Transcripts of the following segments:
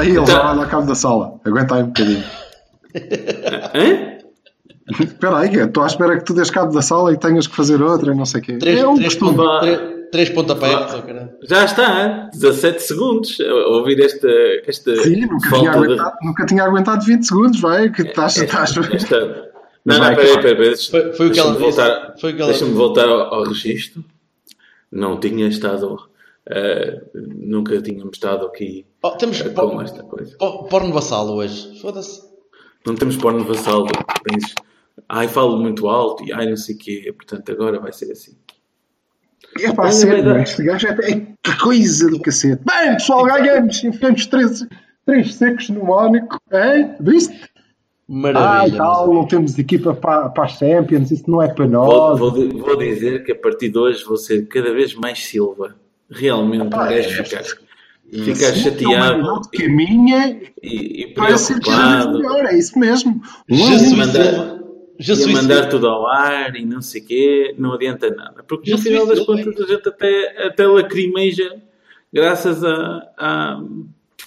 Aí, ele Então- vai lá cabo da sala. Aguenta aí um bocadinho. Hã? Espera aí, estou à espera que tu des cabo da sala e tenhas que fazer outra e não sei o quê. Três, é um três, costume. ponta, três, três pontapés. oh, caralho. Já está, 17 segundos a ouvir esta, esta Sim, nunca tinha, falta de... aguentado, nunca tinha aguentado 20 segundos, vai, que estás... estás... Esta... Mas Não, não, peraí, peraí, peraí. Foi- foi o que ela deixa-me disse. voltar, Foi o que ela Deixa-me voltar ao, ao registro. Não tinha estado... eh, nunca tínhamos estado aqui Oh, temos por- com esta coisa. por- porno vassalo hoje. Foda-se. Não temos porno vassal. Tens... Ai, falo muito alto e ai, não sei o quê. Portanto, agora vai ser assim. É pá, sério, este gajo é... é- Que coisa do cacete. Bem, pessoal, ganhamos. Enfiamos três, três secos no Mónaco. Hein? Viste? Ai, Maravilha. tal, não temos equipa para, para as Champions, isso não é para Vou, nós. vou, di- vou dizer que a partir de hoje vou ser cada vez mais Silva. Realmente, um Ah, gajo é. Sim, chateado é um que caminha e, e para ser cada vez preocupado. melhor, é isso mesmo. Jesus mandar-. E Jesus mandar tudo ao ar e não sei o quê, não adianta nada. Porque no final das contas a gente até, até lacrimeja graças a, a,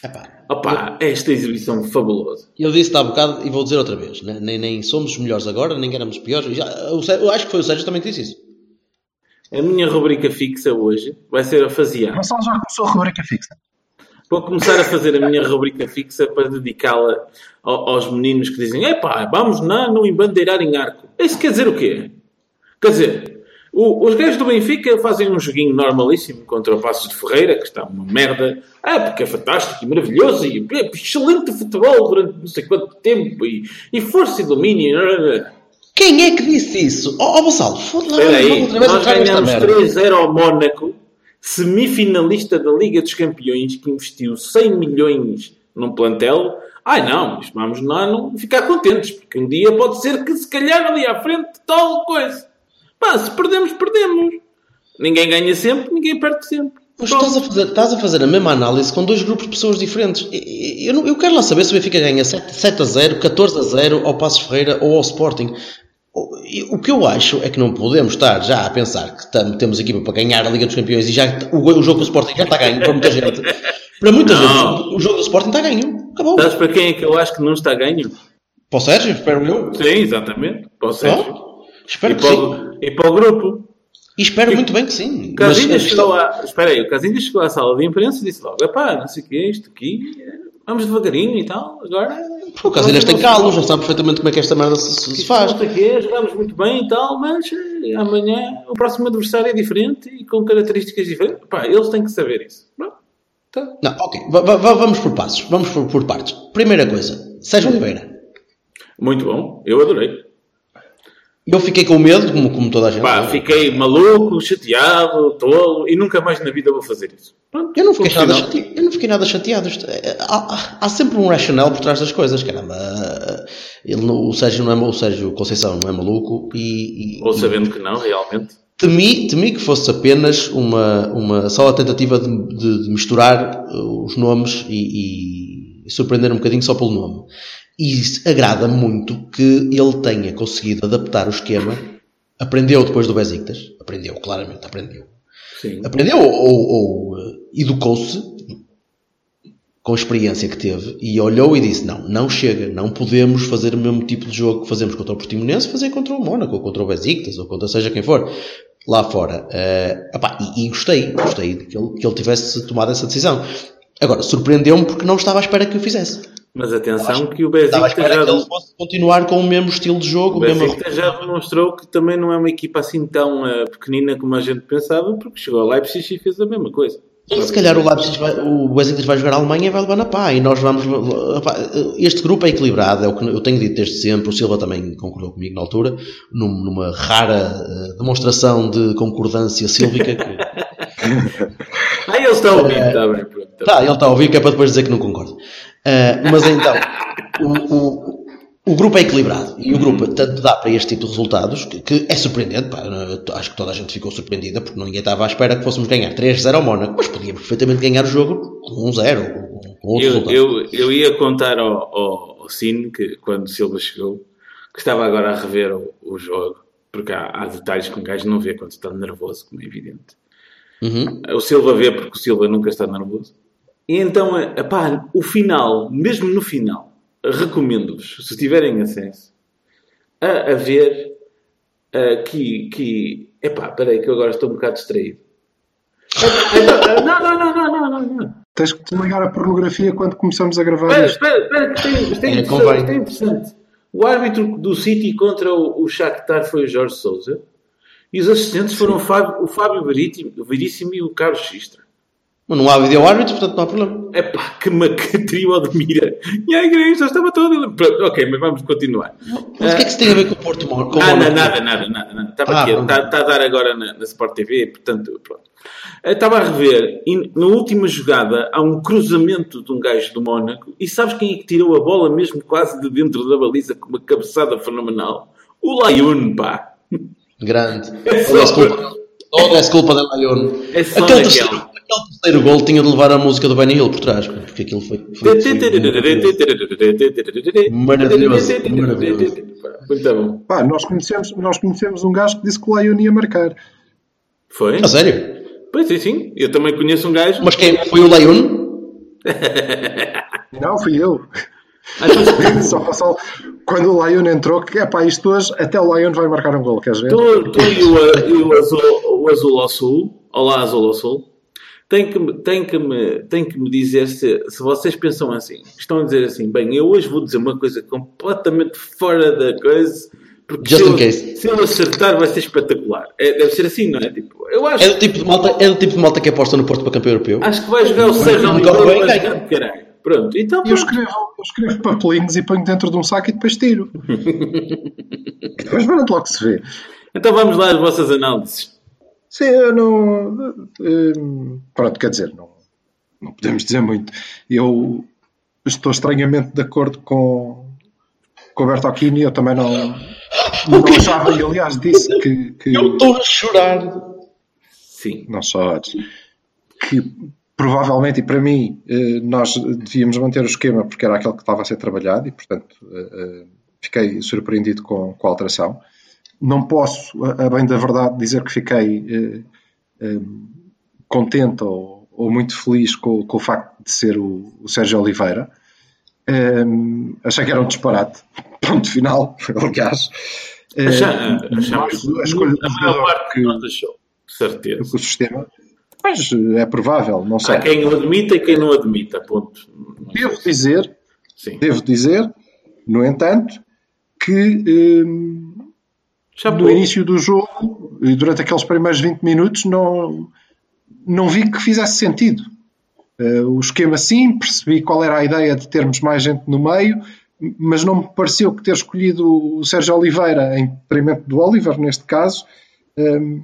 Epá, opa, esta exibição fabulosa. Eu disse há bocado e vou dizer outra vez. né? Nem, nem somos os melhores agora, nem éramos piores. Já, Sérgio- eu acho que foi o Sérgio também que disse isso. A minha rubrica fixa hoje vai ser a fasear. Mas só já começou a rubrica fixa. Vou começar a fazer a minha rubrica fixa para dedicá-la ao- aos meninos que dizem: epá, vamos na, no embandeirar em arco. Isso quer dizer o quê? Quer dizer, o- os gajos do Benfica fazem um joguinho normalíssimo contra o Passos de Ferreira, que está uma merda. Ah, porque é fantástico e maravilhoso e é excelente futebol durante não sei quanto tempo e, e força e domínio. Quem é que disse isso? Oh, oh Gonçalo, foda-se. Espera aí, outra vez nós ganhamos merda. 3-0 ao Mónaco, semifinalista da Liga dos Campeões, que investiu 100 milhões num plantel. Ai não, mas vamos lá não ficar contentes, porque um dia pode ser que se calhar ali à frente tal coisa. Pá, se perdemos, perdemos. Ninguém ganha sempre, ninguém perde sempre. Mas estás a, fazer, estás a fazer a mesma análise com dois grupos de pessoas diferentes. Eu, eu quero lá saber se o Benfica ganha 7, 7 a 0, 14 a 0 ao Passos Ferreira ou ao Sporting. O e que eu acho é que não podemos estar já a pensar que tam- temos equipa para ganhar a Liga dos Campeões e já o, o jogo do Sporting já está ganho para muita gente. Para muita Não. gente, o jogo do Sporting está ganho. Acabou. Sabes para quem é que eu acho que não está ganho? Para o Sérgio, espero eu. Sim, exatamente. Para o Sérgio. Oh, espero E que para, sim. o, e para o grupo. E espero muito bem que sim. Casinha chegou à... Espera aí, o Casinha chegou à sala de imprensa e disse logo, epá, não sei o que isto aqui, vamos devagarinho e tal, agora... O Casilhas tem calo, já sabe perfeitamente como é que esta merda se, se- faz. Não o quê, jogamos muito bem e tal, mas eh, amanhã o próximo adversário é diferente e com características diferentes. Pá, eles têm que saber isso. Pronto. Tá. Não, ok. Va- vamos por passos. Vamos por, por partes. Primeira coisa. Sérgio Oliveira. Muito bom, eu adorei. Eu fiquei com medo, como, como toda a gente. Pá, fiquei maluco, chateado, tolo e nunca mais na vida vou fazer isso. Pronto, Eu não fiquei nada chateado. Eu não fiquei nada chateado. É- Há, há- sempre um racional por trás das coisas, caramba. Ele, não- o Sérgio não é, o Sérgio Conceição não é maluco e, e- Ou sabendo que não, realmente. Temi, temi que fosse apenas uma, uma só a tentativa de, de- de misturar uh, os nomes e, e surpreender um bocadinho só pelo nome. E agrada muito que ele tenha conseguido adaptar o esquema. Aprendeu depois do Besiktas. Aprendeu, claramente, aprendeu. Sim. Aprendeu ou, ou, uh, educou-se com a experiência que teve e olhou e disse: Não, não chega, não podemos fazer o mesmo tipo de jogo que fazemos contra o Portimonense, fazer contra o Mónaco, ou contra o Besiktas, ou contra seja quem for, lá fora. Eh, epá, e, e gostei, gostei de que ele, que ele tivesse tomado essa decisão. Agora, surpreendeu-me porque não estava à espera que o fizesse. Mas atenção que o Besiktas já, que ele fosse continuar com o mesmo estilo de jogo, o Besiktas já demonstrou que também não é uma equipa assim tão eh, pequenina como a gente pensava, porque chegou ao Leipzig e fez a mesma coisa. E se calhar o Leipzig vai, o Besiktas vai jogar a Alemanha e vai levar na pá. E nós vamos. Este grupo é equilibrado, é o que eu tenho dito desde sempre. O Silva também concordou comigo na altura, num- numa rara eh, demonstração de concordância sílvica. Que, Ah, ele está a ouvir, está bem, pronto. tá, ele está a ouvir, que é para depois dizer que não concorda. Eh, mas então, o, o- o grupo é equilibrado e o grupo tanto dá para este tipo de resultados que, que é surpreendente. pá, acho que toda a gente ficou surpreendida porque ninguém estava à espera que fôssemos ganhar 3-0 ao Mónaco, mas podíamos perfeitamente ganhar o jogo com 1-0 com, com outro Eu, eu, eu ia contar ao, ao, ao Cine que quando o Silva chegou, que estava agora a rever o, o jogo, porque há, há detalhes que um gajo não vê quando está nervoso, como é evidente. Uhum. O Silva vê porque o Silva nunca está nervoso. E então, epá, o final, mesmo no final, recomendo-vos, se tiverem acesso, a, a ver eh, que, que. Epá, peraí, que eu agora estou um bocado distraído. Não, não, não, não, não, não, não. Tens que desligar a pornografia quando começamos a gravar Espera, isto. espera, espera, que é, isto é É, interessante, isto é interessante. O árbitro do City contra o, o Shakhtar foi o Jorge Sousa e os assistentes foram o Fábio, o Fábio Veríssimo e o Carlos Xistra. Mas não há vídeo árbitro, portanto não há problema. Epá, que macatril de mira. E a igreja estava toda... Pronto, ok, mas vamos continuar. Mas o que é que isso tem a ver com o Porto o Ah, não, nada, nada, nada, nada. Estava Ah, aqui, está, está a dar agora na, na Sport TV, portanto, pronto. Estava a rever, e na última jogada há um cruzamento de um gajo do Mónaco, e sabes quem é que tirou a bola mesmo quase de dentro da baliza com uma cabeçada fenomenal? O Laione, pá. Grande. É só- Toda a culpa, da Lyon. É só aquele, terceiro, aquele terceiro gol tinha de levar a música do Benny Hill por trás, porque aquilo foi. foi, foi Maravilhoso, maravilhoso. Muito bom. Pá, nós conhecemos, nós conhecemos um gajo que disse que o Lion ia marcar. Foi? a sério? Pois sim, sim. Eu também conheço um gajo. Mas quem foi o Lyon? Não, fui eu. Ah, então, Só, só, quando o Lion entrou, que é pá, isto hoje, até o Lion vai marcar um gol, queres ver? Tu, tu e, o, e o azul, o azul ao sul, olá azul ao sul, tem que, me- tem que, me, tem que me dizer se, se vocês pensam assim, estão a dizer assim, bem, eu hoje vou dizer uma coisa completamente fora da coisa, porque Just se, in eu, case. se eu acertar vai ser espetacular. É, deve ser assim, não é? Tipo, eu acho, É do, tipo de malta, é do tipo de malta que aposta no Porto para campeão europeu. acho que vai jogar o Sérgio Não Oliveira, corre bem, vai ganha. jogar de caralho. Pronto, então Eu pronto. escrevo, eu escrevo papelinhos e ponho dentro de um saco e depois tiro. depois pronto, logo se vê. então vamos lá às vossas análises. Sim, eu não. hum, pronto, quer dizer, não, não podemos dizer muito. Eu estou estranhamente de acordo com, com o Bertocchini, eu também não, não achava, e aliás disse que, que Eu estou a chorar. Sim. não só que provavelmente, e para mim, eh, nós devíamos manter o esquema porque era aquele que estava a ser trabalhado e, portanto, eh, eh, fiquei surpreendido com, com a alteração. Não posso, a bem da verdade, dizer que fiquei eh, eh, contente ou, ou muito feliz com, com o facto de ser o, o Sérgio Oliveira. Eh, achei que era um disparate. Ponto final, aliás. Achamos. a escolha A maior parte que, de nós achou. Certeza. que o sistema. Mas é provável, não sei. Há quem o admita e quem não admita. Ponto. Devo dizer, Sim. devo dizer, no entanto, que hum, Já no início do jogo e durante aqueles primeiros 20 minutos não, não vi que fizesse sentido. Eh, o esquema sim, percebi qual era a ideia de termos mais gente no meio, mas não me pareceu que ter escolhido o Sérgio Oliveira em detrimento do Oliver, neste caso, hum,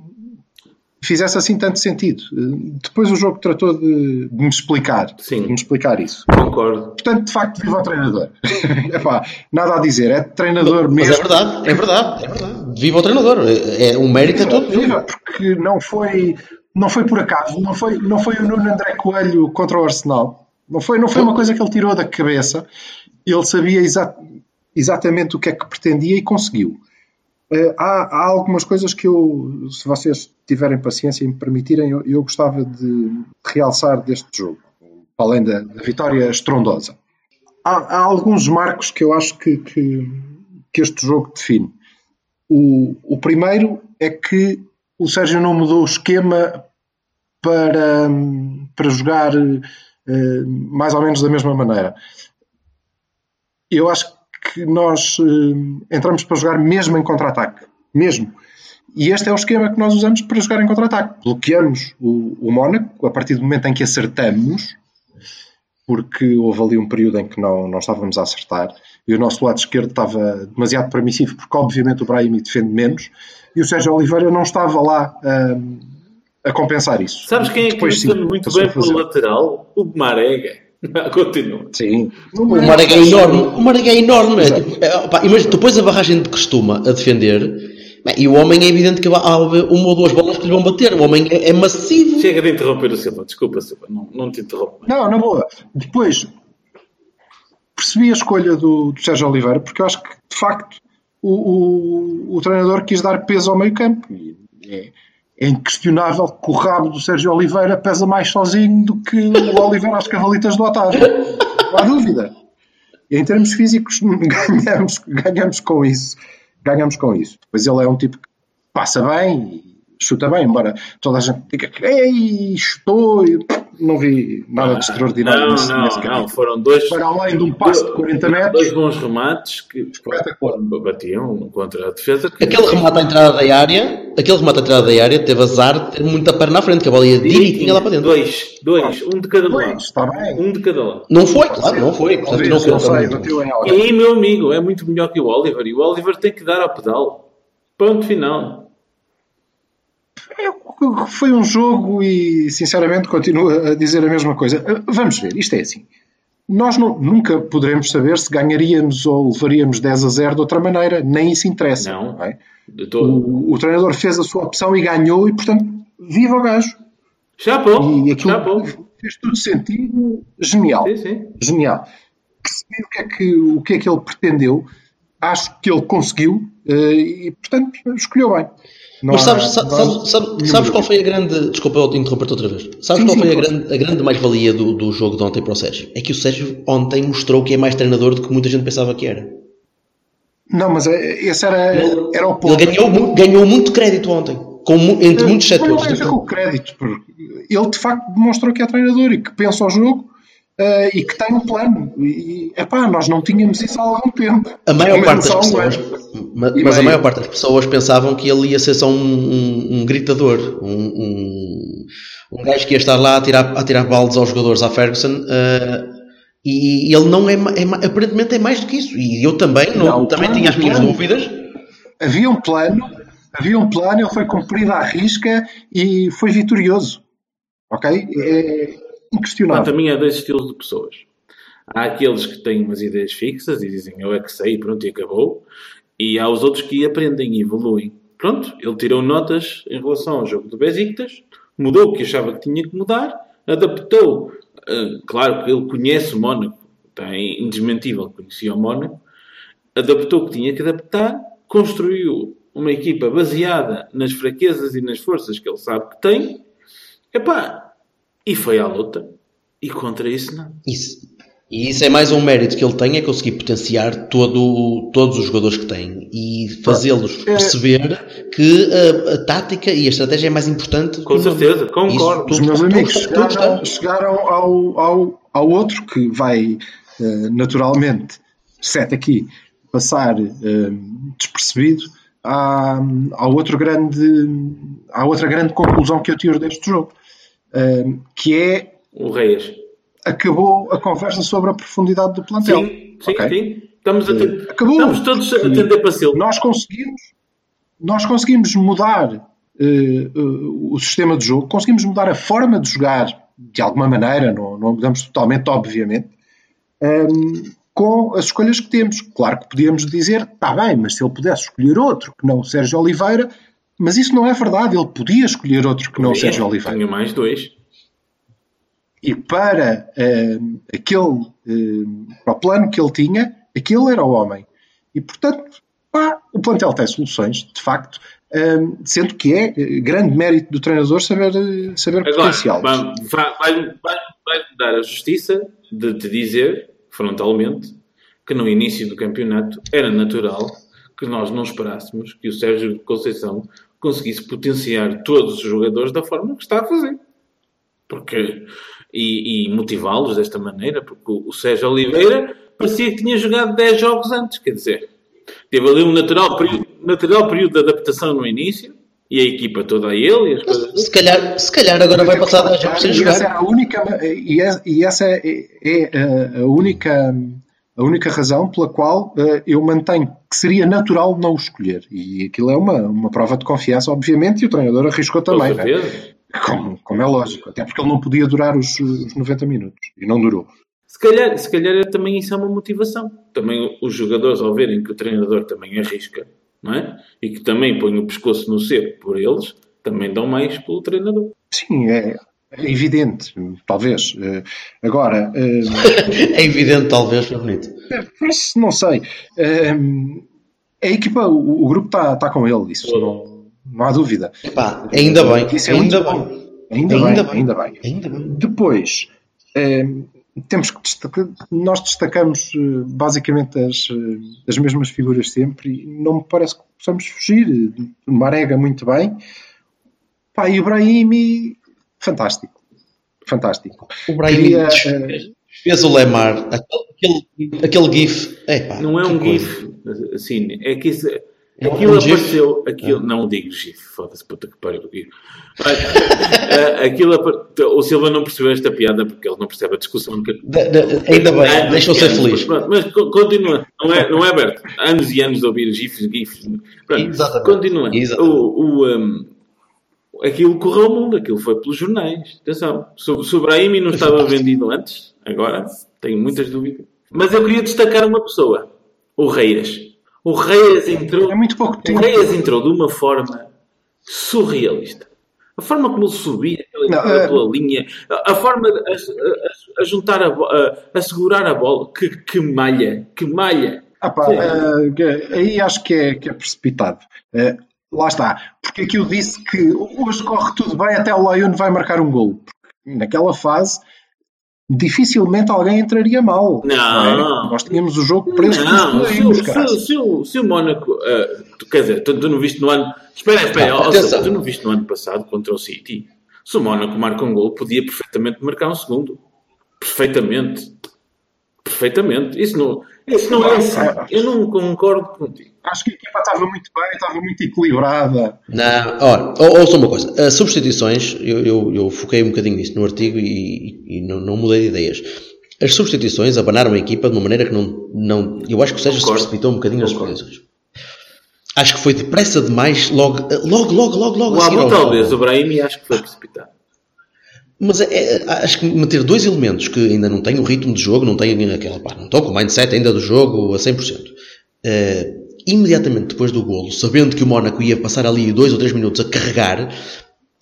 fizesse assim tanto sentido. Eh, Depois o jogo tratou de, de me explicar, Sim. de me explicar isso. Concordo. Portanto, de facto, viva o treinador. Epá, nada a dizer, é treinador Mas mesmo. é verdade, é verdade, é verdade. Viva o treinador. É, é, o mérito é todo dele. Viva, porque não foi, não foi por acaso, não foi, não foi o Nuno André Coelho contra o Arsenal. Não foi, não foi uma coisa que ele tirou da cabeça. Ele sabia exa- exatamente o que é que pretendia e conseguiu. Eh, há, há algumas coisas que eu, se vocês tiverem paciência e me permitirem, eu, eu gostava de realçar deste jogo, além da, da vitória estrondosa. Há, há alguns marcos que eu acho que, que, que este jogo define. O, o primeiro é que o Sérgio não mudou o esquema para, para jogar eh, mais ou menos da mesma maneira. Eu acho que nós eh, entramos para jogar mesmo em contra-ataque. Mesmo. E este é o esquema que nós usamos para jogar em contra-ataque. Bloqueamos o, o Mónaco a partir do momento em que acertamos, porque houve ali um período em que não, não estávamos a acertar e o nosso lado esquerdo estava demasiado permissivo, porque obviamente o Brahimi defende menos e o Sérgio Oliveira não estava lá um, a compensar isso. Sabes quem é que Depois, defende muito bem pelo lateral? O Marega. Continua. Sim. O Marega é enorme. O Marega é enorme. Tipo, é, imagina, tu pões a barragem de Cristuma a defender bem, e o homem é evidente que há uma ou duas bolas que lhe vão bater. O homem é, é massivo. Chega de interromper o Silva. Desculpa, Silva. Não, não te interrompo. Não, na boa. Depois percebi a escolha do, do Sérgio Oliveira, porque eu acho que de facto o, o, o treinador quis dar peso ao meio campo. E É, é inquestionável que o rabo do Sérgio Oliveira pesa mais sozinho do que o Oliveira às cavalitas do Otávio. Não há dúvida. E em termos físicos ganhamos, ganhamos com isso. Ganhamos com isso. Depois ele é um tipo que passa bem e chuta bem, embora toda a gente diga que ei, estou. Não vi nada de extraordinário Não, nesse, não, nesse não. Foram dois, Para além de um passe de 40 dois metros, bons remates que batiam contra a defesa. Que Aquele remate à entrada da área, aquele remate à entrada da área teve azar de ter muita perna à frente, que a bola ia direitinho lá para dentro. Dois, dois, um de cada Pois, lado. está bem. Um de cada lado. Não foi, claro, não foi. Portanto, não não sei, foi. bateu em E alguém. aí, meu amigo, é muito melhor que o Oliver. E o Oliver tem que dar ao pedal. Ponto final. Foi um jogo e, sinceramente, continuo a dizer a mesma coisa. Vamos ver, isto é assim. Nós não- nunca poderemos saber se ganharíamos ou levaríamos 10 a 0 de outra maneira, nem isso interessa. Não. é? De todo. O, o treinador fez a sua opção e ganhou, e portanto, viva o gajo. Chapou. E aquilo Chapou. fez tudo sentido, genial. Sim, sim. Genial. Percebi o que, é que, o que é que ele pretendeu, acho que ele conseguiu eh, e, portanto, escolheu bem. Não Mas há- sabes, não há sabes, sabes, sabes qual foi a grande. Desculpa eu te interromper-te outra vez. Sabes Sim, qual sim, foi a grande, a grande mais-valia do, do jogo de ontem para o Sérgio? É que o Sérgio ontem mostrou que é mais treinador do que muita gente pensava que era. Não, mas eh, esse era, era o ponto. Ele ganhou, ganhou muito crédito ontem, com, entre muitos Mas Não setores. a ver com o crédito, ele de facto demonstrou que é treinador e que pensa o jogo eh, e que tem um plano. E, epá, nós não tínhamos isso há algum tempo. A maior parte das um pessoas, ano. ma- E mas a maior parte das pessoas pensavam que ele ia ser só um, um- um gritador, um, um, um gajo que ia estar lá a tirar, a tirar baldes aos jogadores à Ferguson. eh, e ele não é, é aparentemente é mais do que isso. E eu também, não, Não, também claro, tinha as minhas claro. dúvidas. Havia um plano, havia um plano, ele foi cumprido à risca e foi vitorioso. Ok? É inquestionável. Quanto a mim, há dois estilos de pessoas. Há aqueles que têm umas ideias fixas e dizem eu é que sei, pronto, e acabou. E há os outros que aprendem e evoluem. Pronto, ele tirou notas em relação ao jogo do Besiktas, mudou o que achava que tinha que mudar, adaptou. eh, claro que ele conhece o Mónaco, tem indesmentível que conhecia o Mónaco, adaptou o que tinha que adaptar, construiu uma equipa baseada nas fraquezas e nas forças que ele sabe que tem, epá, e foi à luta. E contra isso, não. Isso. E isso é mais um mérito que ele tem, é conseguir potenciar todo, todos os jogadores que tem e fazê-los É- perceber que a, a tática e a estratégia é mais importante. Com que o nome. certeza, concordo. Isso, Os meus amigos tudo chegaram, está. chegaram ao, ao, ao outro que vai eh, naturalmente, exceto aqui, passar eh, despercebido à, ao outro grande, à outra grande conclusão que eu tiro deste jogo, eh, que é O Reis. acabou a conversa sobre a profundidade do plantel. Sim, sim, ok? sim. Estamos, a ten- Acabou. Estamos todos a atender para Silva. Nós conseguimos, nós conseguimos mudar eh, eh, o sistema de jogo, conseguimos mudar a forma de jogar de alguma maneira, não, não mudamos totalmente, obviamente, ehm, com as escolhas que temos. Claro que podíamos dizer, está bem, mas se ele pudesse escolher outro que não o Sérgio Oliveira, mas isso não é verdade, ele podia escolher outro que não o Sérgio Oliveira. Tinha mais dois. E para ehm, aquele, ehm, para o plano que ele tinha, aquele era o homem. E portanto, pá, o plantel tem soluções, de facto, ehm, sendo que é eh, grande mérito do treinador saber, eh, saber Agora, potenciá-los. vai- vai- vai- vai- dar a justiça de te dizer, frontalmente, que no início do campeonato era natural que nós não esperássemos que o Sérgio Conceição conseguisse potenciar todos os jogadores da forma que está a fazer. Porque, e, e motivá-los desta maneira, porque o, o Sérgio Oliveira parecia que tinha jogado 10 jogos antes, quer dizer, teve ali um natural período, natural período de adaptação no início, E a equipa toda a ele e as coisas. Se calhar, se calhar agora vai passar 10 jogos sem E essa é jogar. a única, e é- e essa é, é a, a única, a única razão pela qual eh, eu mantenho que seria natural não o escolher. E aquilo é uma, uma prova de confiança, obviamente, e o treinador arriscou Com também, né? certeza. como, como é lógico. Até porque ele não podia durar os, os 90 minutos. E não durou. Se calhar, se calhar também isso é uma motivação. Também os jogadores, ao verem que o treinador também arrisca, não é? E que também põe o pescoço no cepo por eles, também dão mais pelo treinador. Sim, é, é evidente, talvez. Eh, Agora, eh, É evidente, talvez, é bonito. Mas não sei. A equipa, o, o grupo está tá com ele, isso não, não há dúvida. Epá, ainda bem, Isso é ainda bem. bom. Ainda, Ainda bem, bem. ainda bem. Ainda bem. Depois, temos que destacar, nós destacamos eh, basicamente as, eh, as mesmas figuras sempre e não me parece que possamos fugir. Marega muito bem. Pá, e o Brahimi, fantástico. Fantástico. O Brian Queria, eh, fez o Lemar, aquele, aquele gif. Epá, Não é um coisa. GIF, assim, é que isso, é aquilo um GIF? apareceu, aquilo, não digo GIF, foda-se, puta que pariu. GIF. Ah, aquilo, apa- o Silva não percebeu esta piada porque ele não percebe a discussão. Que... Da- da- ainda bem, Anos deixa-o e ser feliz. Mas, pronto, mas co- continua, não é, não é aberto. Anos e anos de ouvir GIFs, GIFs. Pronto, Exatamente. continua. Exatamente. O, o, um, aquilo correu ao mundo, aquilo foi pelos jornais. Atenção, se o o Brahimi não estava vendido antes, agora tenho muitas dúvidas. Mas eu queria destacar uma pessoa, o Reias. O Reias entrou. É muito pouco O tempo. Reias entrou de uma forma surrealista. A forma como ele subia Não, pela- é- linha, a, a forma de- a, a- a juntar a, segurar a bola, que, que malha, que malha. Ah pá, que- aí acho que é, que é precipitado. Eh, lá está. Porque aqui eu disse que hoje corre tudo bem até o Lyon vai marcar um gol. Porque naquela fase dificilmente alguém entraria mal. Não. é? Nós tínhamos o jogo preso Não, se, o- se, se, o- se o Mónaco, ah, tu, quer dizer, tu, tu não viste no ano. Espera, espera, ó. Silva, tu não viste no ano passado contra o City? Se o Mónaco marca um gol, podia perfeitamente marcar um segundo. Perfeitamente. Perfeitamente. Isso não, isso não é assim. Eu não concordo contigo. Acho que a equipa estava muito bem, estava muito equilibrada. Não, ora, ou- ouça uma coisa. As substituições, eu, eu, eu foquei um bocadinho nisso no artigo e, e não, não mudei de ideias. As substituições abanaram a equipa de uma maneira que não. não eu acho que o Sérgio se precipitou um bocadinho nas substituições. Acho que foi depressa demais, logo, logo, logo, logo, logo O Abu talvez, jogo. o Brahimi acho que foi precipitado. Mas é- é- acho que meter dois elementos que ainda não têm o ritmo de jogo, não têm aquela, pá, não estão com o mindset ainda do jogo a 100%. eh, imediatamente depois do golo, sabendo que o Mónaco ia passar ali dois ou três minutos a carregar,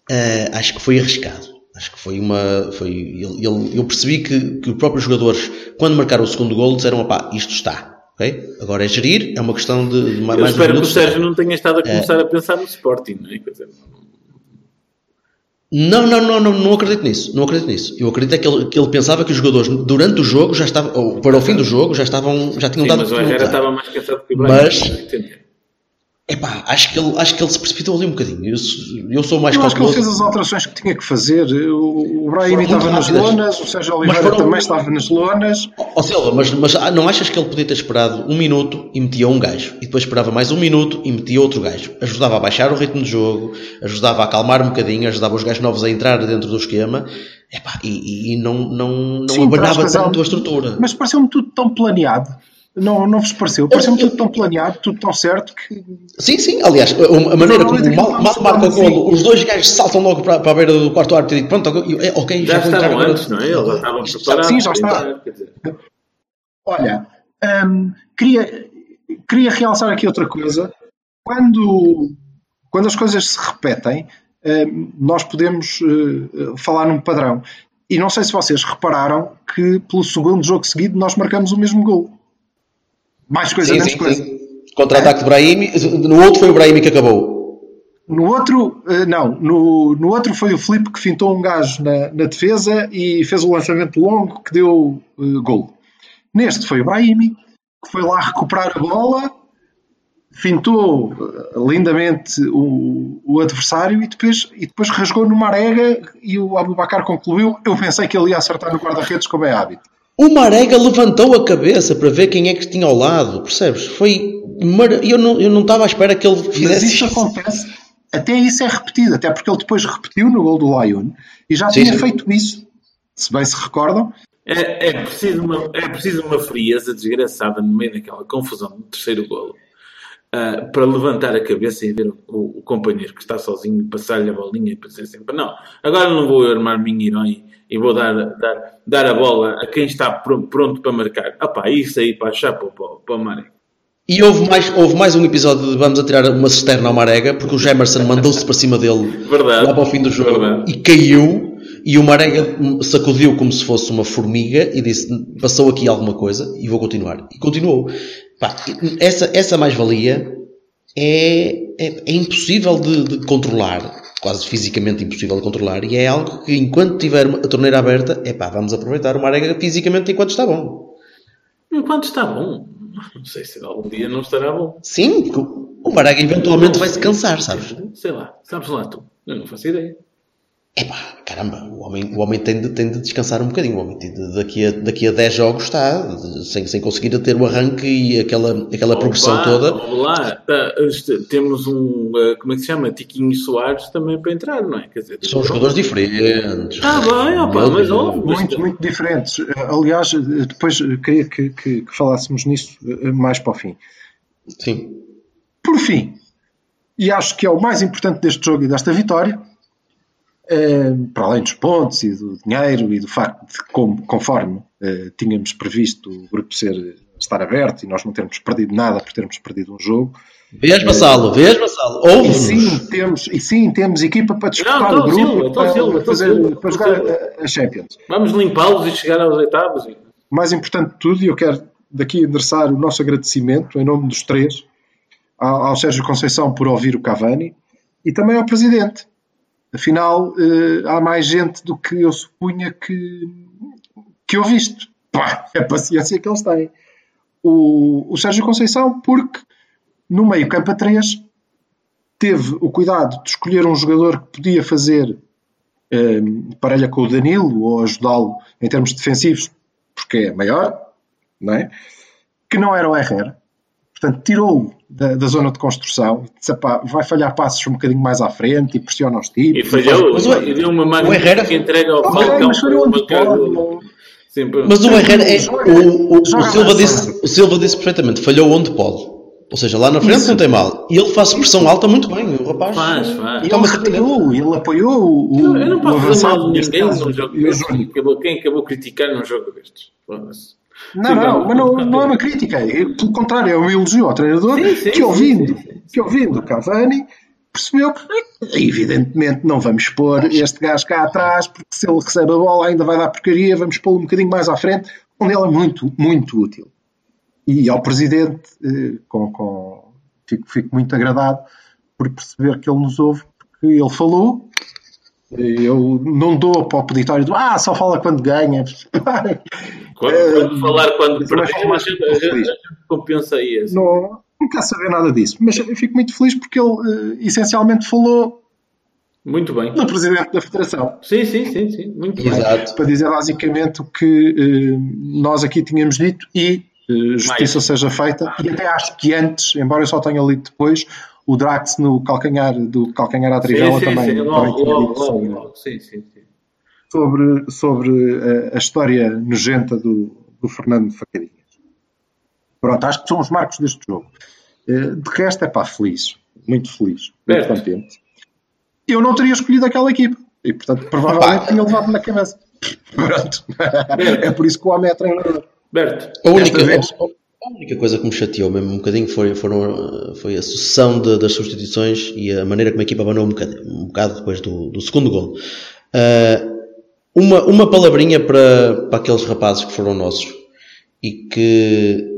eh, acho que foi arriscado. Acho que foi uma. Foi, ele- ele- eu percebi que, que os próprios jogadores, quando marcaram o segundo golo, disseram: opá, isto está. ok? Agora é gerir, é uma questão de, de mais Eu espero que o. Sérgio não tenha estado a É. começar a pensar no Sporting, não é? Não, não, não, não, não acredito nisso. Não acredito nisso. Eu acredito é que ele, que ele pensava que os jogadores durante o jogo já estavam, ou para o fim do jogo, já estavam, já tinham Sim, dado mas o. Herrera estava mais cansado que o Brahimi. Mas-. Epá, acho que ele, acho que ele se precipitou ali um bocadinho. Eu, sou- eu sou mais Eu acho que ele fez as alterações que tinha que fazer. O, o muito estava nas lonas, o Sérgio Oliveira foram- também estava nas lonas. Ó Silva, mas, mas ah, não achas que ele podia ter esperado um minuto e metia um gajo? E depois esperava mais um minuto e metia outro gajo? Ajudava a baixar o ritmo do jogo, ajudava a acalmar um bocadinho, ajudava os gajos novos a entrar dentro do esquema. Epá, e, e não, não, não Sim, abanava razão. tanto a estrutura. Mas pareceu-me tudo tão planeado. Não, não vos pareceu? Pareceu-me tudo tão planeado, tudo tão certo que. Sim, sim, aliás, a a maneira como mal, mal marca o golo, os dois gajos saltam logo para, para a beira do quarto árbitro e digo, pronto, ok, Já entrar estavam agora. antes, não é? Eles já estavam preparados. Sim, já está. dizer. Olha, hum, queria, queria realçar aqui outra coisa. Quando, quando as coisas se repetem, hum, nós podemos eh, falar num padrão. E não sei se vocês repararam que pelo segundo jogo seguido nós marcamos o mesmo gol. Mais coisa, Sim, menos sim, coisa. sim. Contra-ataque de Brahimi, no outro foi o Brahimi que acabou. No outro, eh, não, no, no outro foi o Filipe que fintou um gajo na, na defesa e fez o lançamento longo que deu eh, gol. Neste foi o Brahimi, que foi lá recuperar a bola, fintou eh, lindamente o, o adversário e depois, e depois rasgou numa arega e o Abubacar concluiu. Eu pensei que ele ia acertar no guarda-redes, como é hábito. O Marega levantou a cabeça para ver quem é que tinha ao lado, percebes? Foi. mar- Eu não, eu não estava à espera que ele Mas fizesse isso isso. acontece, até isso é repetido, até porque ele depois repetiu no gol do Lyon e já Sim, tinha sim. feito isso. Se bem se recordam, É, é, preciso uma, é preciso uma frieza desgraçada no meio daquela confusão do terceiro golo ah, para levantar a cabeça e ver o, o companheiro que está sozinho passar-lhe a bolinha e dizer sempre: Não, agora não vou armar minha herói e vou dar, dar, dar a bola a quem está pronto, pronto para marcar. Ah pá, isso aí para achar para, para, o Marek. E houve mais, houve mais um episódio de vamos atirar uma cisterna ao Marega, porque o Gemerson mandou-se para cima dele Verdade. lá para o fim do jogo Verdade. e caiu. E o Marega sacudiu como se fosse uma formiga e disse: Passou aqui alguma coisa e vou continuar. E continuou. Pá, essa, essa mais-valia é, é, é impossível de, de controlar, quase fisicamente impossível de controlar, e é algo que enquanto tiver a torneira aberta, é pá, vamos aproveitar o Marega fisicamente enquanto está bom. Enquanto está bom, não sei se algum dia não estará bom. Sim, porque o Marega eventualmente vai se cansar, sabes? Sei lá, sabes lá tu. Eu não faço ideia. Epá, caramba, o homem, o homem tem, de, tem de descansar um bocadinho. O homem tem de- daqui, a, daqui a 10 jogos está de- sem, sem conseguir ter o arranque e aquela, aquela progressão toda. Lá, tá, temos um, eh, como é que se chama? Tiquinho Soares também para entrar, não é? Quer dizer, São jogadores diferentes. Ah, bem, opa, mas ó, mas- muito, muito diferentes. Eh, Aliás, eh, depois queria que, que- que falássemos nisso mais para o fim. Sim. Por fim, e acho que é o mais importante deste jogo e desta vitória, eh, para além dos pontos e do dinheiro e do facto de, como, conforme eh, tínhamos previsto o grupo ser, estar aberto e nós não termos perdido nada por termos perdido um jogo, Vês, Vassalo, vês, Vassalo, e ouve-nos. sim, temos, e sim temos equipa para disputar Não, o grupo Silva, e para, Silva, fazer, Silva, para jogar Silva. a, a Champions. Vamos limpá-los e chegar aos oitavos. e- mais importante de tudo, e eu quero daqui endereçar o nosso agradecimento em nome dos três ao, ao Sérgio Conceição por ouvir o Cavani e também ao Presidente. Afinal, eh, há mais gente do que eu supunha que, que ouviste. Pá, é a paciência que eles têm. O, o Sérgio Conceição, porque no meio campo a três teve o cuidado de escolher um jogador que podia fazer eh, parelha com o Danilo ou ajudá-lo em termos defensivos, porque é maior, não é? que não era o Herrera. Portanto, tirou-o da, da zona de construção, disse, "Epá, vai falhar passos um bocadinho mais à frente e pressiona os E tipos. falhou, Mas e deu uma magnífica entrega ao Falcão. mas falhou onde pode, não- Sempre. Mas o Herrera é. O, o, o Silva disse, o Silva disse perfeitamente, falhou onde pode. Ou seja, lá na frente Isso. não tem mal. E ele faz pressão alta muito bem. O rapaz. Faz, faz. E Toma ele retirou, ele apoiou o, Eu não o posso fazer avançado mal neste ninguém num jogo e o destes. Quem acabou a criticar num jogo destes? Não, não, não, mas não, não. é uma crítica. É, pelo contrário, é um elogio ao treinador Sim, sim, que, ouvindo, sim, que ouvindo Cavani, percebeu que, evidentemente, não vamos pôr este gajo cá atrás, porque se ele recebe a bola ainda vai dar porcaria, vamos pô-lo um bocadinho mais à frente, onde ele é muito, muito útil. E ao presidente, eh, com, com- fico, fico muito agradado por perceber que ele nos ouve, porque ele falou. Eu não dou para o peditório do ah, só fala quando ganha. Quando, Eh, quando falar quando mas perder, falo a compensa aí. Assim. não, não quero saber nada disso, mas eu fico muito feliz porque ele eh, essencialmente falou Muito bem. no presidente da Federação Sim, sim, sim, sim. Muito bem. Exato. para dizer basicamente o que eh, nós aqui tínhamos dito e eh, justiça Mais. seja feita. E até acho que antes, embora eu só tenha lido depois, o Drax no calcanhar do calcanhar à trivela também, sim. também Logo, tinha logo, dito sobre, logo. Sim, sim, sim. sobre, sobre eh, a história nojenta do, do Fernando Facadinhas. Pronto, acho que são os marcos deste jogo. Eh, de resto, é pá, feliz. Muito feliz. Muito contente. Eu não teria escolhido aquela equipa. E, portanto, provavelmente Epá. tinha levado na cabeça. Pronto. é por isso que o homem é treinador. Berto, A única, vez. A única coisa que me chateou mesmo um bocadinho foi, foram, foi a sucessão de- das substituições e a maneira como a equipa abanou um bocado, um bocado depois do, do segundo gol. Ah, uma, uma palavrinha para, para aqueles rapazes que foram nossos e que.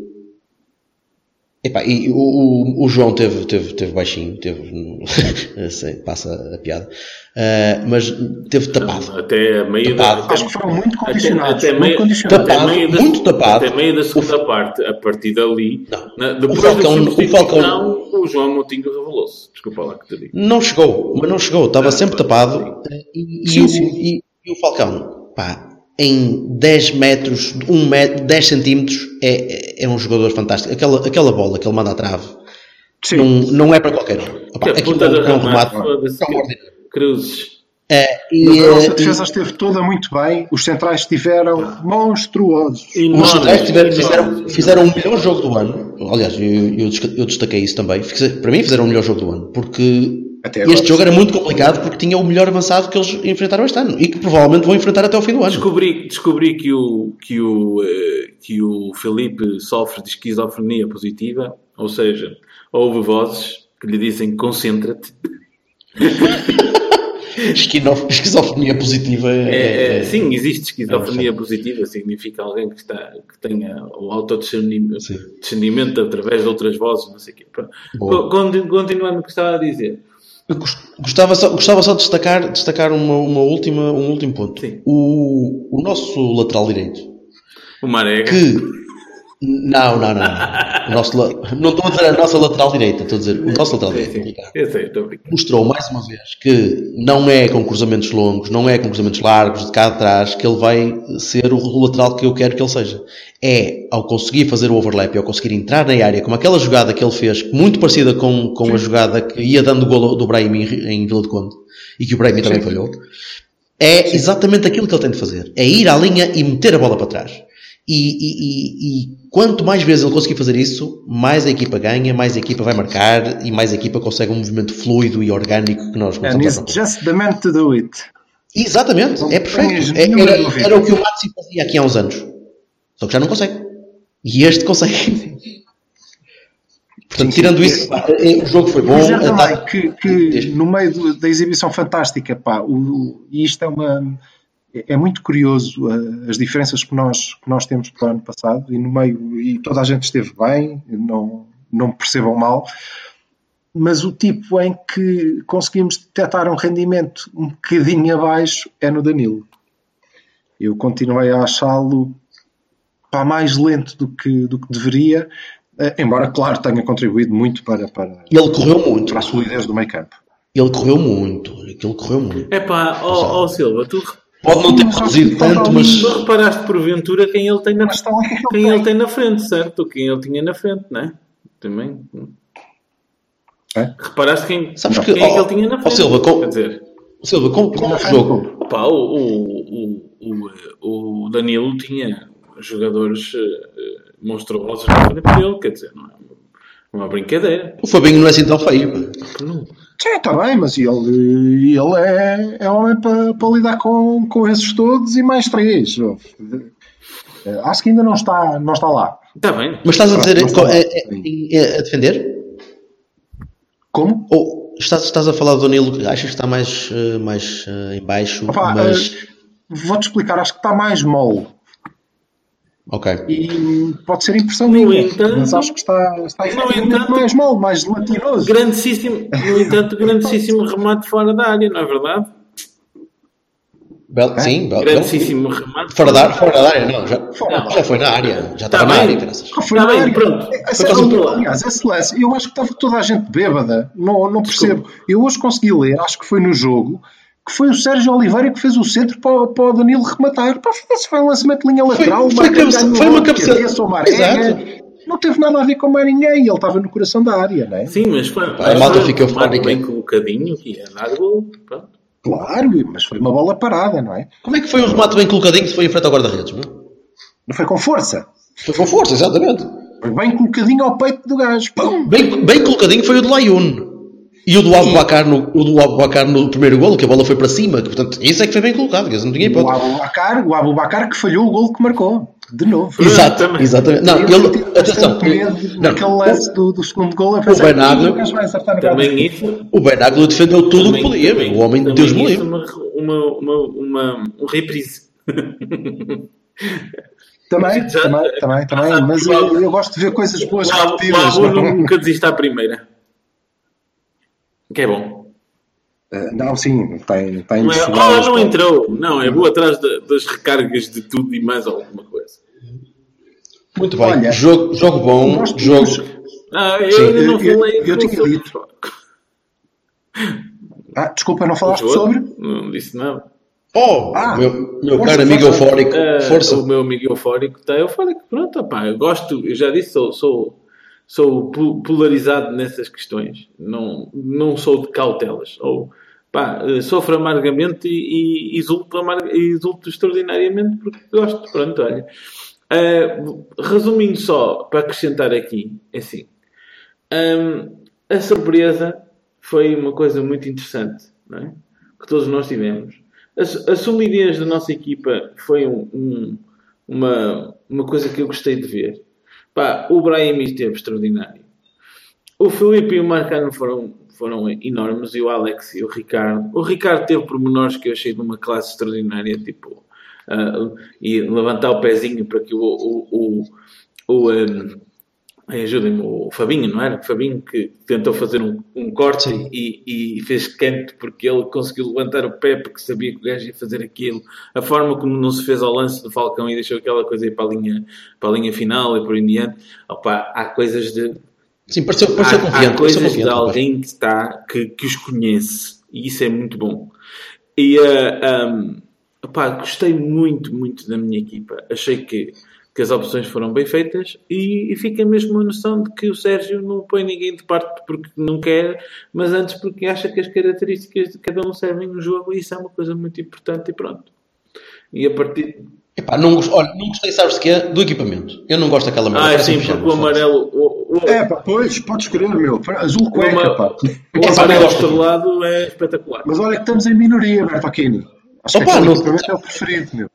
Epá, e o, o, o João teve, teve, teve baixinho, teve, sei, passa a piada, Ah, mas teve tapado. até a meio Tapado. da. Acho que foram muito Até, condicionados. até muito meio, condicionados. Tapado, até meio da, muito tapado. Até meio da segunda parte, a partir dali, Não. na, depois O Falcão- da o Falcão- o João Moutinho revelou-se. Desculpa lá que te digo. Não chegou, mas não chegou, estava sempre tapado. E, e Sim, o, sim. e- e o Falcão, pá, em 10 metros, 1 metro, 10 centímetros, é, é, um jogador fantástico. Aquela, aquela bola que ele manda à trave, Sim. Não, não é para qualquer um. Opa, Que a aquilo puta é um- remate. Cruzes. É, e, A nossa eh, defesa esteve toda muito bem. Os centrais estiveram monstruosos. Os centrais tiveram- fizeram, fizeram o melhor jogo do ano. Aliás, eu, eu eu destaquei isso também. Para mim, fizeram o melhor jogo do ano. Porque Até agora, este jogo era muito complicado porque tinha o melhor avançado que eles enfrentaram este ano. E que provavelmente vão enfrentar até ao fim do ano. Descobri, descobri que, o, que, o, eh, que o Felipe sofre de esquizofrenia positiva, ou seja, houve vozes que lhe dizem concentra-te. Esquizofrenia positiva é. É, é, é- sim, existe esquizofrenia é positiva, significa alguém que, está, que tenha o autodiscernimento discernimento através de outras vozes, não sei o quê. Boa. Continuando o que estava a dizer. Eu Gostava só, gostava só de destacar, destacar uma, uma última, um último ponto. Sim. O, o nosso lateral direito, O Marega. que. Não, não, não. não. Nosso não estou a dizer a nossa lateral direita, estou a dizer o nosso lateral direito. Eu sei, estou. Mostrou mais uma vez que não é com cruzamentos longos, não é com cruzamentos largos de cá atrás que ele vai ser o lateral que eu quero que ele seja. É ao conseguir fazer o overlap, ao conseguir entrar na área, como aquela jogada que ele fez, muito parecida com, com a jogada que ia dando o golo do Brahim em, em Vila de Conde e que o Brahim também falhou. É exatamente aquilo que ele tem de fazer. É ir à linha e meter a bola para trás. E- e- e quanto mais vezes ele conseguir fazer isso, mais a equipa ganha, mais a equipa vai marcar e mais a equipa consegue um movimento fluido e orgânico que nós And he's just the man to do it. Exatamente, Não é perfeito. É- nenhuma era, era o que o Maxi fazia aqui há uns anos. Só que já não consegue. E este consegue. Portanto, tirando isso, é- o jogo foi bom. Dizer também que, que no meio da exibição fantástica, pá, o, o- e isto é uma. É muito curioso uh, as diferenças que nós, que nós temos para o ano passado, e no meio, e toda a gente esteve bem, não, não me percebam mal, mas o tipo em que conseguimos detectar um rendimento um bocadinho abaixo é no Danilo. Eu continuei a achá-lo pá, mais lento do que, do que deveria, eh, embora, claro, tenha contribuído muito para, para, Ele correu muito. para a solidez do meio campo. Ele correu muito. Ele correu muito. É pá, ó ó, Silva, tu, Pode não ter reduzido que tanto, mas. tu reparaste porventura quem ele tem na, que quem ele tem na frente, certo? Quem ele tinha na frente, não é? Também. É? Reparaste quem, Sabes quem que- é que ó, ele tinha na ó, frente? Silva, com- Quer dizer, Silva, com, com Na o jogo. pá, o, o, o, o, Danilo tinha jogadores eh, eh, monstruosos na frente dele, quer dizer, não é uma, brincadeira. O Fabinho não é assim tão feio. Não. Sim, está bem, mas ele, ele é, é homem para, para lidar com, com esses todos e mais três. Eh, Acho que ainda não está, não está lá. Está bem. Mas estás a dizer não está é, é- é- a defender? Como? Ou estás, estás a falar do Danilo que achas que está mais, eh, mais eh, em baixo, Opa, mas. Vou-te explicar, acho que está mais mole. Ok. E pode ser impressão No minha, entanto- mas acho que está, está efetivamente entanto- mais mole, mais gelatinoso. Grandíssimo, no entanto, grandíssimo remate fora da área, não é verdade? Bel- sim, bel- Grandíssimo remate. Fora da, fora da área, não. Já, Fora. já foi na área. Já Tá estava na bem. área, graças. Ah, foi Tá na bem, área. pronto. Essa- acaso, lá. aliás, esse lance, eu acho que estava toda a gente bêbada. Não, não percebo. Eu hoje consegui ler, acho que foi no jogo, que foi o Sérgio Oliveira que fez o centro para, o- para o Danilo rematar. Pá, foda-se, foi um lançamento de linha lateral. foi cabeça- ganhou foi uma cabeça- Marega. Não teve nada a ver com mais ninguém. Ele estava no coração da área, não é? Sim, mas foi, a malta foi um fica remate eufórica. bem colocadinho, que ia dar gol. Pronto. Claro, mas foi uma bola parada, não é? Como é que foi o remate bem colocadinho se foi em frente ao guarda-redes? não? Não foi com força. Foi com força, exatamente. Foi bem colocadinho ao peito do gajo. Pum! Bem, bem colocadinho foi o do Layun. E o do Abubacar no, o do Abubacar no primeiro golo, que a bola foi para cima. Que, portanto, isso é que foi bem colocado, que não tinha O hipótese. Abubacar, o Abubacar que falhou o gol que marcou. De novo. Exato, Também. exatamente. Não, ele, atenção, naquele lance do, do segundo gol. O Benaglio- "Ih, o gajo vai acertar no Também guarda-redes." isso. o Benaglio defendeu tudo o que podia. também- o homem de Deus me livre. Uma, uma, uma, uma, um reprise. Também, Já- também, também, também. Mas eu, eu gosto de ver coisas boas O Abu- o repetidas. Abu não? nunca desiste à primeira. Que é bom. Eh, Não, sim, tem, tem Não é, de oh, não entrou. Não, é vou atrás da- das recargas de tudo e mais alguma coisa. Muito bem. Olha, jogo, jogo bom. gosto Jogo. Ah, eu Sim, ainda não eu- eu- falei eu do tinha sobre- dito. Ah, desculpa, não falaste jogo. sobre? Não disse nada. Oh, Ah, meu, meu força, caro amigo força. eufórico. Ah, Força. O meu amigo eufórico está eufórico. Pronto, opá, eu gosto, eu já disse, sou, sou, sou po- polarizado nessas questões. Não, não sou de cautelas. Ou, pá, eh, sofro amargamente e, e exulto, amar- e exulto extraordinariamente porque gosto. Pronto, olha. Eh, resumindo só, para acrescentar aqui, é assim. Hum, a surpresa foi uma coisa muito interessante, é? Que todos nós tivemos. A, a solidez da nossa equipa foi um- um- uma, uma coisa que eu gostei de ver. Pá, o Brahim esteve extraordinário. O Filipe e o Marcano foram, foram enormes e o Alex e o Ricardo. O Ricardo teve pormenores que eu achei de uma classe extraordinária, tipo, ah, e levantar o pezinho para que o, o, o, o, um, Ajudem-me, o Fabinho, não era? O Fabinho que tentou fazer um, um corte e, e fez canto porque ele conseguiu levantar o pé porque sabia que o gajo ia fazer aquilo. A forma como não se fez ao lance do Falcão e deixou aquela coisa ir para a linha, para a linha final e por aí em diante. Opa, há coisas de. Sim, pareceu, pareceu há, há confiante. Pareceu coisas de confiante rapaz. alguém que está, que, que os conhece e isso é muito bom. E ah, um, opá, gostei muito, muito da minha equipa. Achei que, que as opções foram bem feitas e, e fica mesmo a noção de que o Sérgio não põe ninguém de parte porque não quer, mas antes porque acha que as características de cada um servem no jogo e isso é uma coisa muito importante e pronto. E a partir. Epá, não, gost- olha, não gostei, sabes de quê? Do equipamento. Eu não gosto daquela merda. Ah, sim, porque o amarelo. O, o, É, pá, pois, podes escolher, meu. Azul o cueca, ama- pá. o amarelo estrelado é espetacular. Mas olha que estamos em minoria, Bertolini. Acho que Opa, aquele não- equipamento é o preferido, meu.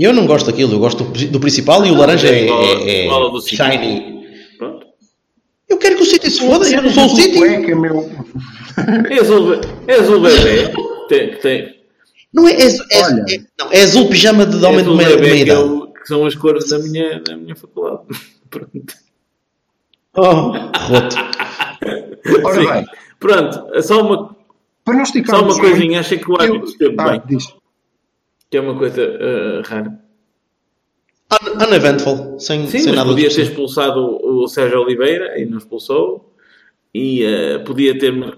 Eu não gosto daquilo, eu gosto do, do principal e o laranja é, é- é City. shiny. Pronto. Eu quero que o City se foda, eu não sou o Azul City. cueca, meu. É azul, é azul bebê. Tem, tem, Não é, é, é- Olha. é- não, é azul pijama de, é homem de azul meia, de idade. eu- que são as cores da minha, da minha faculdade. Pronto. Oh, roto. Ora Sim. bem, Pronto, é só uma, para não só uma coisinha. Achei que o árbitro esteve Ah, bem. diz. Que é uma coisa eh, rara. Un- Uneventful, sem, Sim, sem mas nada podia ter expulsado o, o Sérgio Oliveira e não expulsou. E eh, podia ter, mar-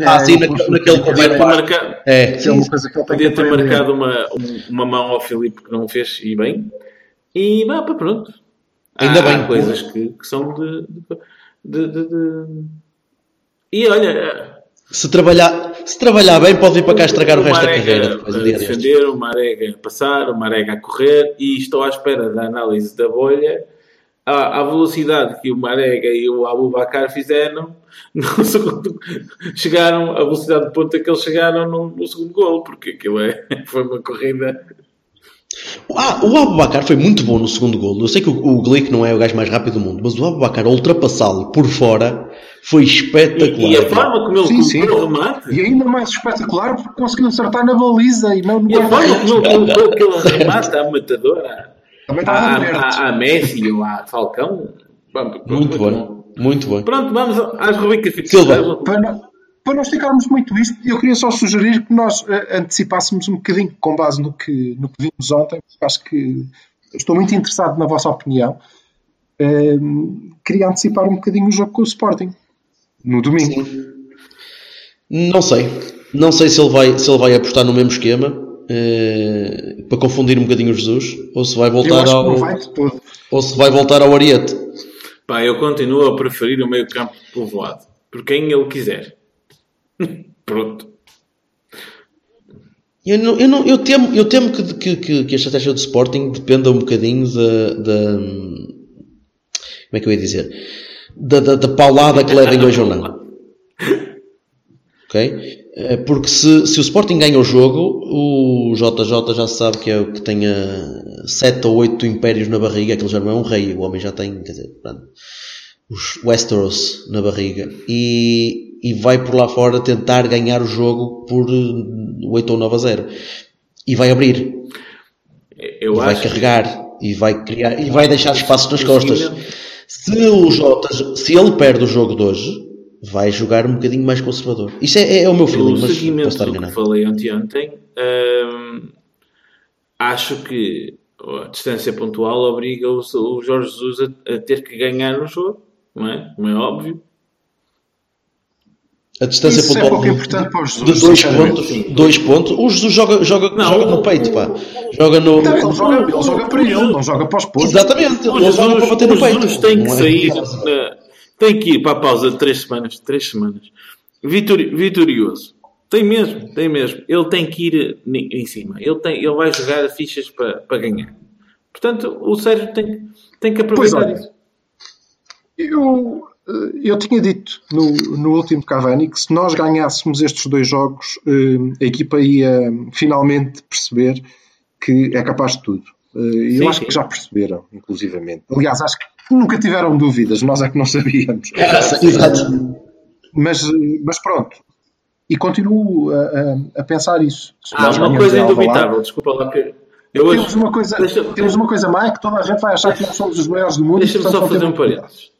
Ah, sim, É, naquele, naquele podia ter marcado. É, é Podia ter marcado uma, um- uma mão ao Filipe que não fez e bem. E vá, pá, pronto. Ainda há, bem. Há coisas que, que são de, de- de- de- E olha, se, trabalhar, se trabalhar bem, pode vir para cá estragar o, o resto da carreira. Depois, a defender, o Marega a passar, o Marega a correr e estou à espera da análise da bolha à, à velocidade que o Marega e o Abubacar fizeram no segundo, chegaram a velocidade de ponta que eles chegaram no, no segundo gol, porque aquilo é, foi uma corrida Ah, o Abubacar foi muito bom no segundo golo. Eu sei que o, o Glick não é o gajo mais rápido do mundo, mas o Abubacar a ultrapassá-lo por fora foi espetacular. e, e a forma como ele Sim, sim. o remate E ainda mais espetacular porque conseguiu acertar na baliza e não no e a forma como ele colocou aquele remate à matadora Também à, estava à Messi ou à Falcão Vamos, Muito bom, muito bom. Pronto, vamos às rubricas Silva. fixas. Para não, para não esticarmos muito isto, eu queria só sugerir que nós eh, antecipássemos um bocadinho com base no que, no que vimos ontem, porque acho que estou muito interessado na vossa opinião. Ehm, queria antecipar um bocadinho o jogo com o Sporting no domingo. Não sei. Não sei se ele vai, se ele vai apostar no mesmo esquema eh, para confundir um bocadinho o Jesus ou se vai voltar ao ou se vai voltar ao Ariete. Pá, eu continuo a preferir o meio campo povoado. Por quem ele quiser. Pronto. Eu, não, eu, não, eu temo, eu temo que, que, que, que a estratégia do Sporting dependa um bocadinho da, como é que eu ia dizer da, da, da paulada que levem hoje ou não ok? Eh, porque se, se o Sporting ganha o jogo o JJ já sabe que é o que tenha 7 ou 8 impérios na barriga aquele já não é um rei, o homem já tem quer dizer, pronto, os Westeros na barriga e, e vai por lá fora tentar ganhar o jogo por eh, 8 ou 9 a 0 e vai abrir. Eu e vai carregar e vai criar e vai deixar espaços nas costas. Se o Jota se ele perde o jogo de hoje vai jogar um bocadinho mais conservador. Isso é, é o meu que feeling mas seguimento posso estar do que enganado. falei ontem, hum, acho que a distância pontual obriga o, o Jorge Jesus a, a ter que ganhar o jogo, não é? Como é óbvio. A distância Isso é pontual pouco de- importante para o Jesus, de dois pontos, dois pontos o Jesus joga, joga, Não, joga no peito pá. joga no Não, ele, joga, ele joga para ele, não joga para os pontos. exatamente ele joga para Jesus, bater no peito Jesus tem que é? sair, na- tem que ir para a pausa de 3 semanas. 3 semanas. Vitori- vitorioso. Tem mesmo, tem mesmo. Ele tem que ir em cima. Ele, tem, ele vai jogar fichas para, para ganhar. Portanto, o Sérgio tem, tem que Pois aproveitar olha. isso. Eu, eu tinha dito no, no último Cavani que se nós ganhássemos estes dois jogos, eh, a equipa ia finalmente perceber que é capaz de tudo. Eh, E Sim, eu acho sim. que já perceberam, inclusivamente. Aliás, acho que nunca tiveram dúvidas, nós é que não sabíamos. Exato. Mas, eh, mas pronto. E continuo a, a- a pensar isso. Se Ah, uma coisa indubitável. Desculpa lá que... Eu hoje... Temos uma, coisa, Deixa- temos uma coisa má é que toda a gente vai achar que nós somos os maiores do mundo. Deixa-me só fazer um parênteses.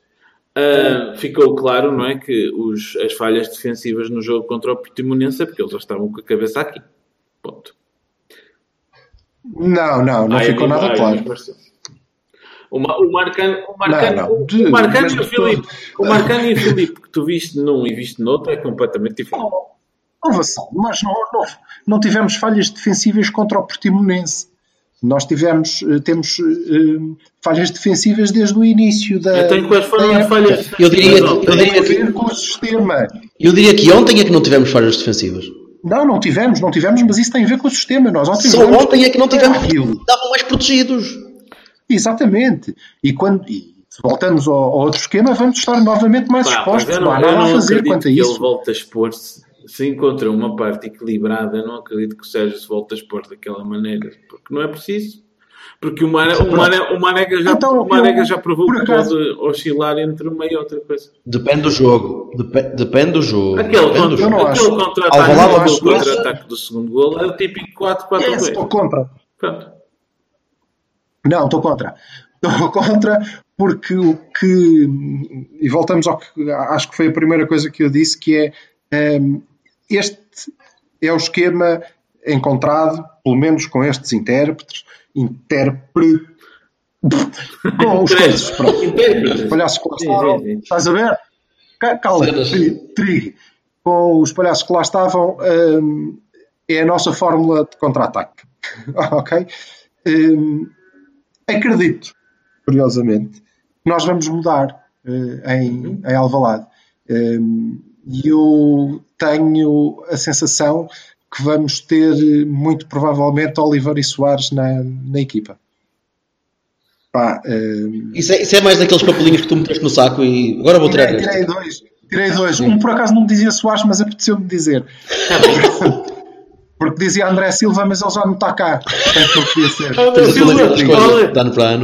Ah, ficou claro, não é, que os, as falhas defensivas no jogo contra o Portimonense é porque eles já estavam com a cabeça aqui. Ponto. Não, não, não Ai, ficou nada ai, claro. O, o Marcano, o Marcano, Não, não. o- De- o Marcano mas e o Filipe, o Marcano e o Filipe que tu viste num e viste no outro é completamente diferente. Oh, Vassal, nós não, não, não tivemos falhas defensivas contra o Portimonense. Nós tivemos, eh, temos eh, falhas defensivas desde o início da. Então, quais foram as falhas Eu diria, eu Tem diria a ver que, com o sistema. eu diria que ontem é que não tivemos falhas defensivas. Não, não tivemos, não tivemos, mas isso tem a ver com o sistema. Nós ontem Só ontem é que não tivemos. aquilo. Estavam mais protegidos. Exatamente. E quando e se voltamos ao, ao outro esquema, vamos estar novamente mais Pá, expostos. Não, não, há nada a fazer quanto a isso. ele volte a expor-se. Se encontra uma parte equilibrada, não acredito que o Sérgio se volte a expor daquela maneira. Porque não é preciso. Porque o, Mane, o, Mane, o Manega, já, Então, o Manega eu, já provou que acaso- pode oscilar entre uma e outra coisa. Depende do jogo. Depe- depende do jogo. Aquele, Depende do contra, eu não jogo. acho. aquele contra-ataque contra-ataque do segundo gol é o típico 4-4-2. É, estou contra. Pronto. Não, estou contra. Estou contra porque o que. E voltamos ao que acho que foi a primeira coisa que eu disse, que é ehm, este é o esquema encontrado, pelo menos com estes intérpretes, intérprete com os coisas, pronto. Palhaços que lá estavam, estás a ver? Ca- Cala, Cenas. tri, tri. com os palhaços que lá estavam, hum, é a nossa fórmula de contra-ataque. ok? Hum, acredito, curiosamente, que nós vamos mudar eh, em, em Alvalade. Hum, E eu tenho a sensação que vamos ter, muito provavelmente, Oliver e Soares na, na equipa. Pá, hum, Isso, é, isso é mais daqueles papelinhos que tu meteste no saco e agora vou tirar Tirei, tirei dois. Tirei dois. Um por acaso não me dizia Soares, mas apeteceu-me dizer. Porque dizia André Silva, mas ele já não está cá. Portanto, não podia ser.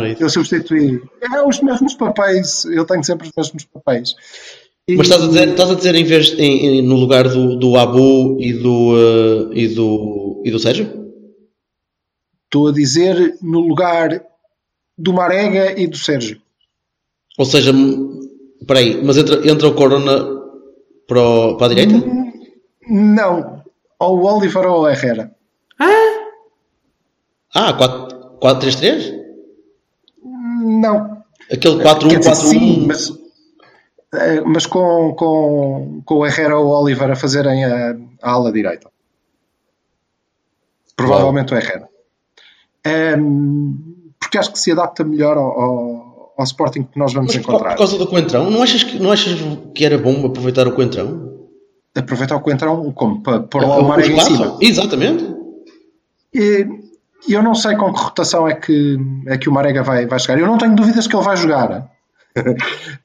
É isso. Eu substituí. É os mesmos papéis. Eu tenho sempre os mesmos papéis. E- Mas estás a dizer, estás a dizer em vez em- em- no lugar do, do Abu e do, eh, e do e do Sérgio? Estou a dizer no lugar do Marega e do Sérgio. Ou seja, espera aí, mas entra, entra o Corona para, o- para a direita? Não. Ou o Oliver ou o Herrera. Ah, 4-3-3? Não. Aquele Quer dizer, 4-1-4-1. sim, mas, mas com, com, com o Herrera ou o Oliver a fazerem a, a ala direita. Provavelmente o Herrera. Ehm, porque acho que se adapta melhor ao, ao, ao Sporting que nós vamos Mas encontrar. por causa do Coentrão, não achas, que, não achas que era bom aproveitar o Coentrão? Aproveitar o Coentrão como para pôr lá O- o Marega em cima. Exatamente. E eu não sei com que rotação é que, é que o Marega vai, vai chegar. Eu não tenho dúvidas que ele vai jogar.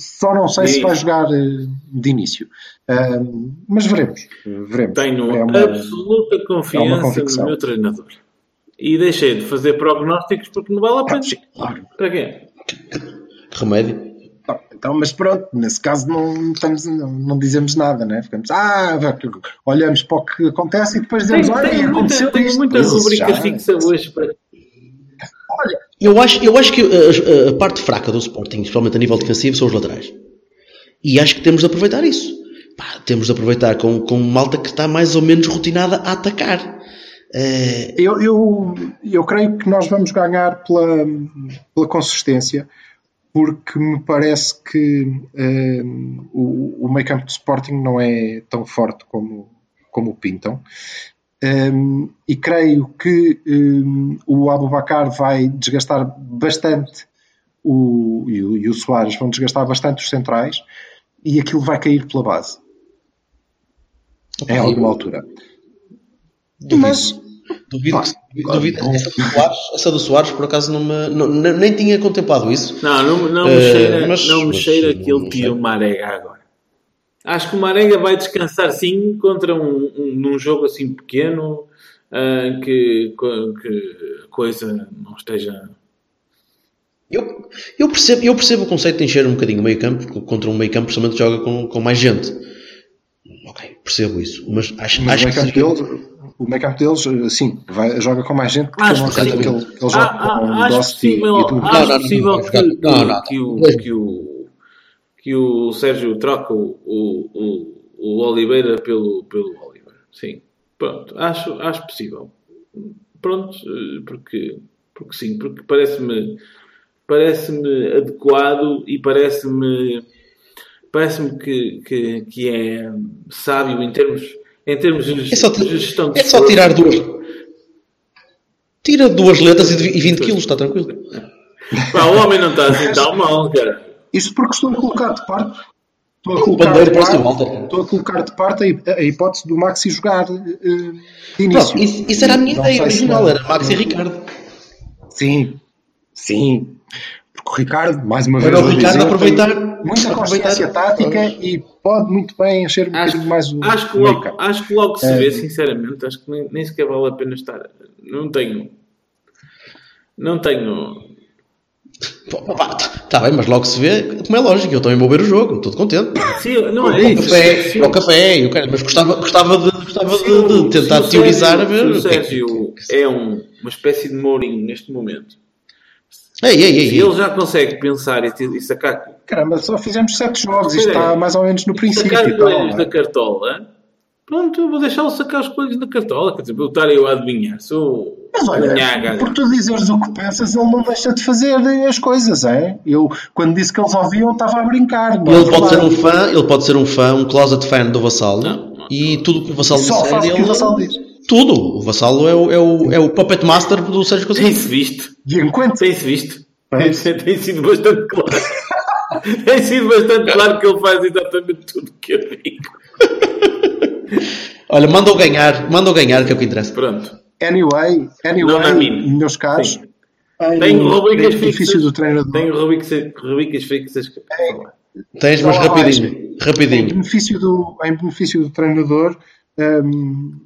Só não sei se Sim. vai jogar eh, de início. Eh, mas veremos. veremos. Tenho É uma- absoluta é confiança convicção. no meu treinador. E deixei de fazer prognósticos porque não vale a pena. Claro. Para quê? Remédio. Tá, Então, mas pronto, nesse caso não, estamos, não, não dizemos nada, né? Ficamos, ah, olhamos para o que acontece e depois dizemos, olha, tenho muita, aconteceu tenho isto. muita rubrica já- fixa hoje para. Eu acho, eu acho que a, a- a parte fraca do Sporting, especialmente a nível defensivo, são os laterais. E acho que temos de aproveitar isso. Pá, temos de aproveitar com, com malta que está mais ou menos rotinada a atacar. Eh, Eu, eu, eu creio que nós vamos ganhar pela, pela consistência, porque me parece que eh, o, o meio campo do Sporting não é tão forte como, como o pintam. Um, e creio que um, o Abubacar vai desgastar bastante o, e, o, e o Soares vão desgastar bastante os centrais e aquilo vai cair pela base. Em alguma altura. Duvido. Mas Duvido, Pá, duvido. Essa, do Soares, essa do Soares, por acaso, não me, não- nem tinha contemplado isso. Não, não, não me Eh, cheira, mas- não me mas- cheira que ele não tire sei. o Marega agora. Acho que o Marega vai descansar sim contra um, um, num jogo assim pequeno ah, que, que a coisa não esteja. Eu, eu, percebo, eu percebo o conceito de encher um bocadinho o meio campo contra um meio campo, principalmente joga com, com mais gente. Ok, percebo isso. Mas acho, Mas acho o que deles, o meio-campo deles, eh, sim, vai, joga com mais gente, porque Acho não sim. que ele, ele joga Ah, ah, com o acho Dost e, possível, e tudo. acho Não, não, não, possível não, que, não, que- não, não. que o, que, o, Sérgio troque o, o, o, o Oliveira pelo, pelo Oliver. Sim. Pronto, acho, acho possível. Pronto, eh, porque, porque sim, porque parece-me parece-me adequado e parece-me parece-me que, que, que é sábio em termos em termos de É só, de gestão de é só tirar duas. Tira duas letras e 20 quilos, está tranquilo. Pá, o homem não está assim tão mal, cara. Isto porque estou a colocar de parte. Estou a colocar, de parte, estou a colocar de parte a, hip- a hipótese do Maxi jogar eh, de início. Pronto, isso, isso era a minha Não ideia original, não- era Max e Ricardo. Sim, sim. Porque o Ricardo, mais uma vez, Era o Ricardo dizer, aproveitar- muita aproveitar- consciência tática e pode muito bem encher um Acho, mais o acho, que logo, acho que logo se É. vê, sinceramente. Acho que nem, nem sequer vale a pena estar. Não tenho. Não tenho. Está tá bem, mas logo se vê, como é lógico, eu também vou ver o jogo, estou contente. Sim, não é o isso. café, para o café, eu quero, mas gostava, gostava, de, gostava se de, o- de tentar se o teorizar Sérgio- a ver. O o é Sérgio é um, uma espécie de Mourinho neste momento. Ei, ei, ei, ele já consegue pensar e, e sacar, Caramba, só fizemos sete jogos, isto Pois é. está mais ou menos no princípio. sacar e coelhos não da é? cartola, pronto, eu vou deixá-lo sacar os coelhos da cartola. Quer dizer, eu estar eu a adivinhar. Sou Mas olha, Nhaga. por tu dizeres o que pensas, ele não deixa de fazer as coisas, é? Eu, quando disse que eles ouviam, estava a brincar. Ele pode ser um fã, ele pode ser um fã, um closet fan do Vassalo Não, não. e tudo o que o Vassalo Só disser, faz o que ele- o Vassalo diz. Tudo. O Vassalo é o, é o, é o puppet master do Sérgio Conceição. Tem-se visto. E enquanto Tem-se visto. Tem sido bastante claro. Tem sido bastante claro que ele faz exatamente tudo o que eu digo. Olha, manda-o ganhar, manda-o ganhar, que é o que interessa. Pronto. Anyway, Não anyway na mim. meus caros, Sim. em Tenho rubricas benefício fixas. do treinador, Tenho rubricas, fixas. que- Tens, mas Não há mais. rapidinho, em rapidinho. benefício do, em benefício do treinador, hum,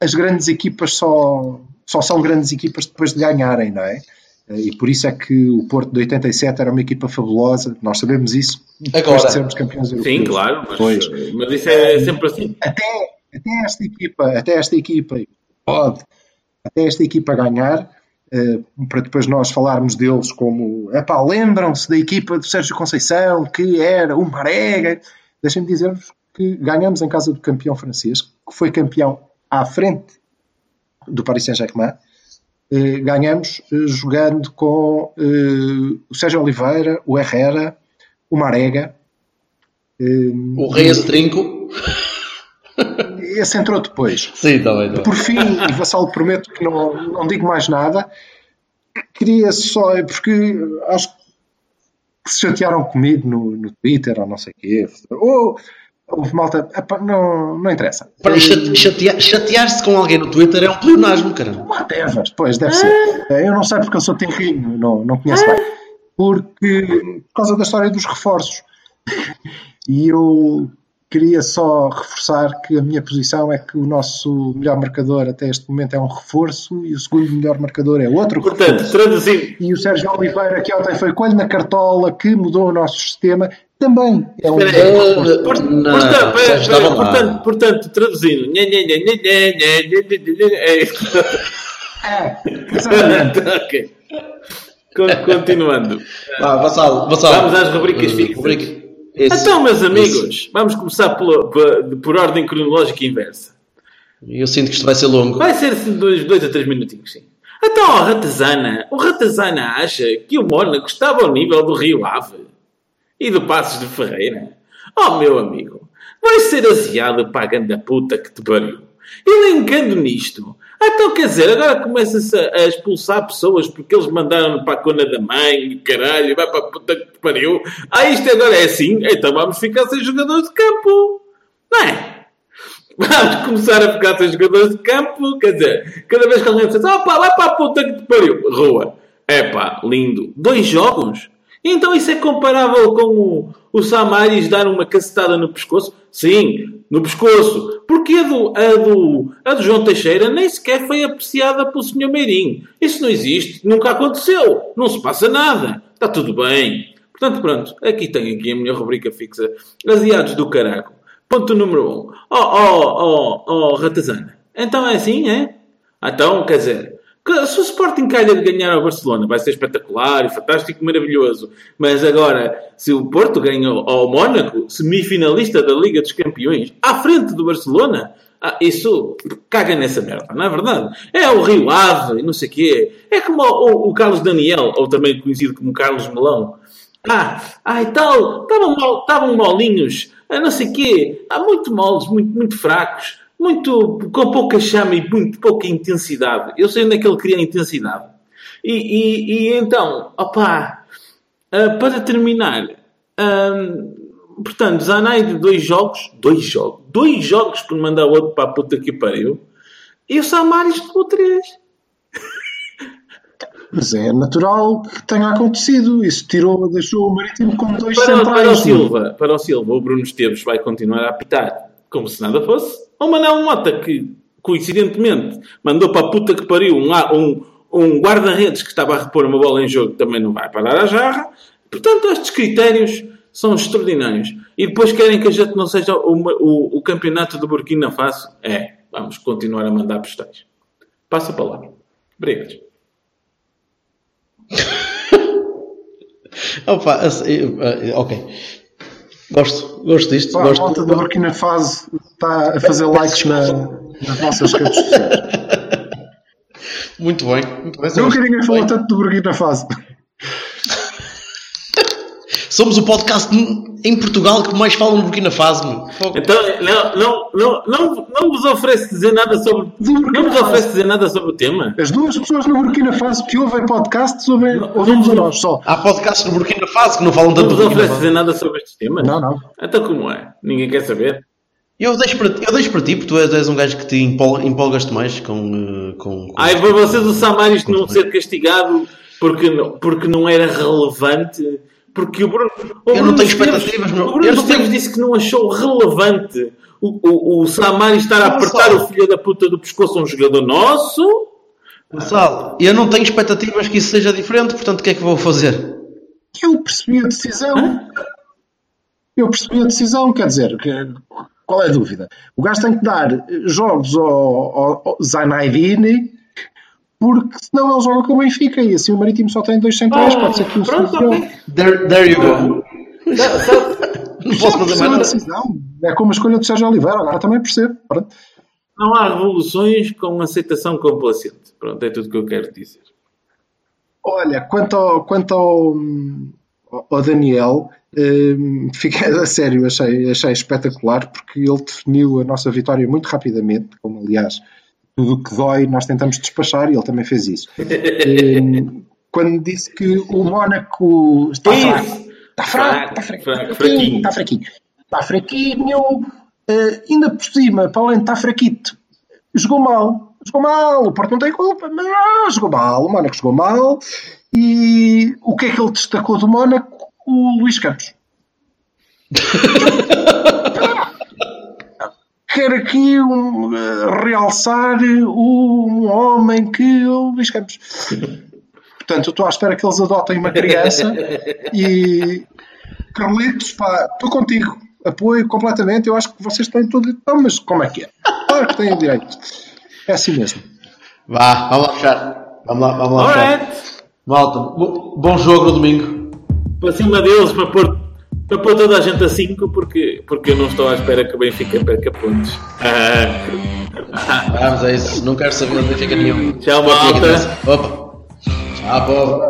as grandes equipas só, só são grandes equipas depois de ganharem, não é? E por isso é que o Porto de 87 era uma equipa fabulosa, nós sabemos isso, depois Agora. de sermos campeões europeus. Sim, claro. Mas, Pois. mas isso é sempre assim. até, até esta equipa, até esta equipa pode, até esta equipa ganhar, eh, para depois nós falarmos deles como epá, lembram-se da equipa do Sérgio Conceição, que era o Marega. Deixem-me dizer-vos que ganhamos em casa do campeão francês, que foi campeão à frente do Paris Saint-Germain. Eh, ganhamos eh, jogando com eh, o Sérgio Oliveira, o Herrera, o Marega. O Reis Trinco. Esse entrou depois. Sim, bem, está bem. Por fim, e Vassalo, prometo que não, não digo mais nada. Queria só, porque acho que se chatearam comigo no, no Twitter ou não sei o quê. Ou houve malta. não, não interessa. Para chate- chatear- Chatear-se com alguém no Twitter é um pleonasmo, caramba. Whatever, pois, deve ser. Eu não sei porque eu sou tenrinho, não, não conheço bem. Porque, por causa da história dos reforços. E eu queria só reforçar que a minha posição é que o nosso melhor marcador até este momento é um reforço e o segundo melhor marcador é outro Portanto, reforço. Traduzindo. E o Sérgio Oliveira, que ontem foi coelho na cartola, que mudou o nosso sistema, também é um Espera, reforço. Por, não, portanto, é, é, portanto, portanto, traduzindo. É, exatamente. ok. Continuando. Vamos às rubricas fixas. Rubrica. Esse. Então, meus amigos, vamos começar pela- por, por ordem cronológica inversa. Eu sinto que isto vai ser longo. Vai ser assim dois, dois a três minutinhos, sim. Então, o Ratazana, o Ratazana acha que o Mónaco estava ao nível do Rio Ave e do Passos de Ferreira? Oh, meu amigo, vai ser aziado para a ganda puta que te pariu. Elencando nisto. Ah, Então, quer dizer, agora começa-se a, expulsar pessoas porque eles mandaram para a cona da mãe, caralho, vai para a puta que pariu. Ah, isto agora é assim? Então vamos ficar sem jogadores de campo. Não é? Vamos começar a ficar sem jogadores de campo. Quer dizer, cada vez que alguém diz, ah pá, vai para a puta que pariu. Rua. É pá, lindo. Dois jogos? Então isso é comparável com o, o Samaris dar uma cacetada no pescoço? Sim, no pescoço. Porque a do, a, do, a do João Teixeira nem sequer foi apreciada pelo Sr. Meirinho. Isso não existe. Nunca aconteceu. Não se passa nada. Está tudo bem. Portanto, pronto. Aqui tenho aqui a minha rubrica fixa. Asiados do caraco. Ponto número 1. Um. Oh, oh, oh, oh, Ratazana. Então é assim, é? Então, quer dizer, se o Sporting calha de ganhar ao Barcelona, vai ser espetacular fantástico, maravilhoso. Mas agora, se o Porto ganha ao Mónaco, semifinalista da Liga dos Campeões, à frente do Barcelona, ah, isso caga nessa merda, não é verdade? É o Rio Ave não sei o quê. É como o, o, Carlos Daniel, ou também conhecido como Carlos Melão. Ah, ah e tal, estavam mal, estavam molinhos, ah, não sei o quê. Há muito moles, muito, muito fracos muito com pouca chama e muito pouca intensidade. Eu sei onde é que ele cria intensidade. E, e, e então, opá, uh, para terminar, um, portanto, Zanai de dois jogos, dois jogos, dois jogos por mandar o outro para a puta que pariu, e o Samaris levou três. Mas é natural que tenha acontecido. Isso tirou, deixou o Marítimo com dois para, centrais. Para o Silva, para o Silva, o Bruno Esteves vai continuar a apitar como se nada fosse. Ou Manel Mota, que coincidentemente mandou para a puta que pariu um, um, um guarda-redes que estava a repor uma bola em jogo, também não vai parar a jarra. Portanto, estes critérios são extraordinários. E depois querem que a gente não seja o, o, o campeonato do Burkina Faso? É, vamos continuar a mandar postais. Passa a palavra. Obrigado. Opa, ok. Gosto, gosto disto. Pá, gosto. A malta da Burkina Faso está a fazer likes na, nas nossas redes sociais. Muito bem. Muito bem. Nunca ninguém falou tanto do Burkina Faso. Somos o podcast em Portugal que mais fala no Burkina Faso. Então, não, não, não, não, não vos oferece dizer nada sobre. Não vos oferece dizer nada sobre o tema? As duas pessoas no Burkina Faso que ouvem podcast sobre, ouvimos a nós só. Há podcasts no Burkina Faso que não falam tanto Não vos Faso. dizer nada sobre estes temas? Não, não. Então como é? Ninguém quer saber? Eu deixo para, eu deixo para ti, porque tu és, és um gajo que te empol- empolgas-te mais com. eh, com, com Ai, para vocês o Samaris não ser castigado porque não, porque não era relevante. Porque o Bruno. O Eu não tenho Esteves- expectativas, meu. O Bruno Eu não Esteves tenho- disse que não achou relevante o, o, o Samaris estar a apertar só. o filho da puta do pescoço a um jogador nosso. Gonçalo, eu não tenho expectativas que isso seja diferente, portanto, o que é que vou fazer? Eu percebi a decisão. Eu percebi a decisão, quer dizer, que- qual é a dúvida? O gajo tem que dar jogos ao, ao, ao Zanaidini, porque senão ele joga com o Benfica e assim o Marítimo só tem dois centrais, pode ser que o Pronto, solucione. ok. There, there you go. Não posso fazer mais decisão. É como a escolha do Sérgio Oliveira, agora também percebo. Pronto. Não há revoluções com aceitação complacente. Pronto, é tudo que eu quero dizer. Olha, quanto ao, quanto ao, ao Daniel, hum, fiquei a sério, achei, achei espetacular porque ele definiu a nossa vitória muito rapidamente, como aliás tudo o que dói nós tentamos despachar e ele também fez isso. Hum, quando disse que o Mónaco está fraco, está fraco, está fraco, Fraco, está fraquinho. fraquinho, está fraquinho, está fraquinho, eh, ainda por cima, para além de estar fraquito, jogou mal, jogou mal, o Porto não tem culpa, mas ah, jogou mal, o Mónaco jogou mal, e o que é que ele destacou do Mónaco? O Luís Campos. Quero aqui um, eh, realçar o- um homem que o Luís Campos. Portanto, eu estou à espera que eles adotem uma criança e Carlitos, pá, estou contigo. Apoio completamente. Eu acho que vocês têm tudo. Então, mas como é que é? Claro que têm o direito. É assim mesmo. Vá, vamos lá fechar. Vamos lá, vamos lá fechar. Alright. Malta, bo- bom jogo no domingo. Para cima deles, para pôr, para pôr toda a gente a 5, porque, porque eu não estou à espera que o Benfica perca pontos. Ah. Vamos, é isso. Não quero saber onde fica nenhum. Tchau, malta. Opa. Tchau, povo.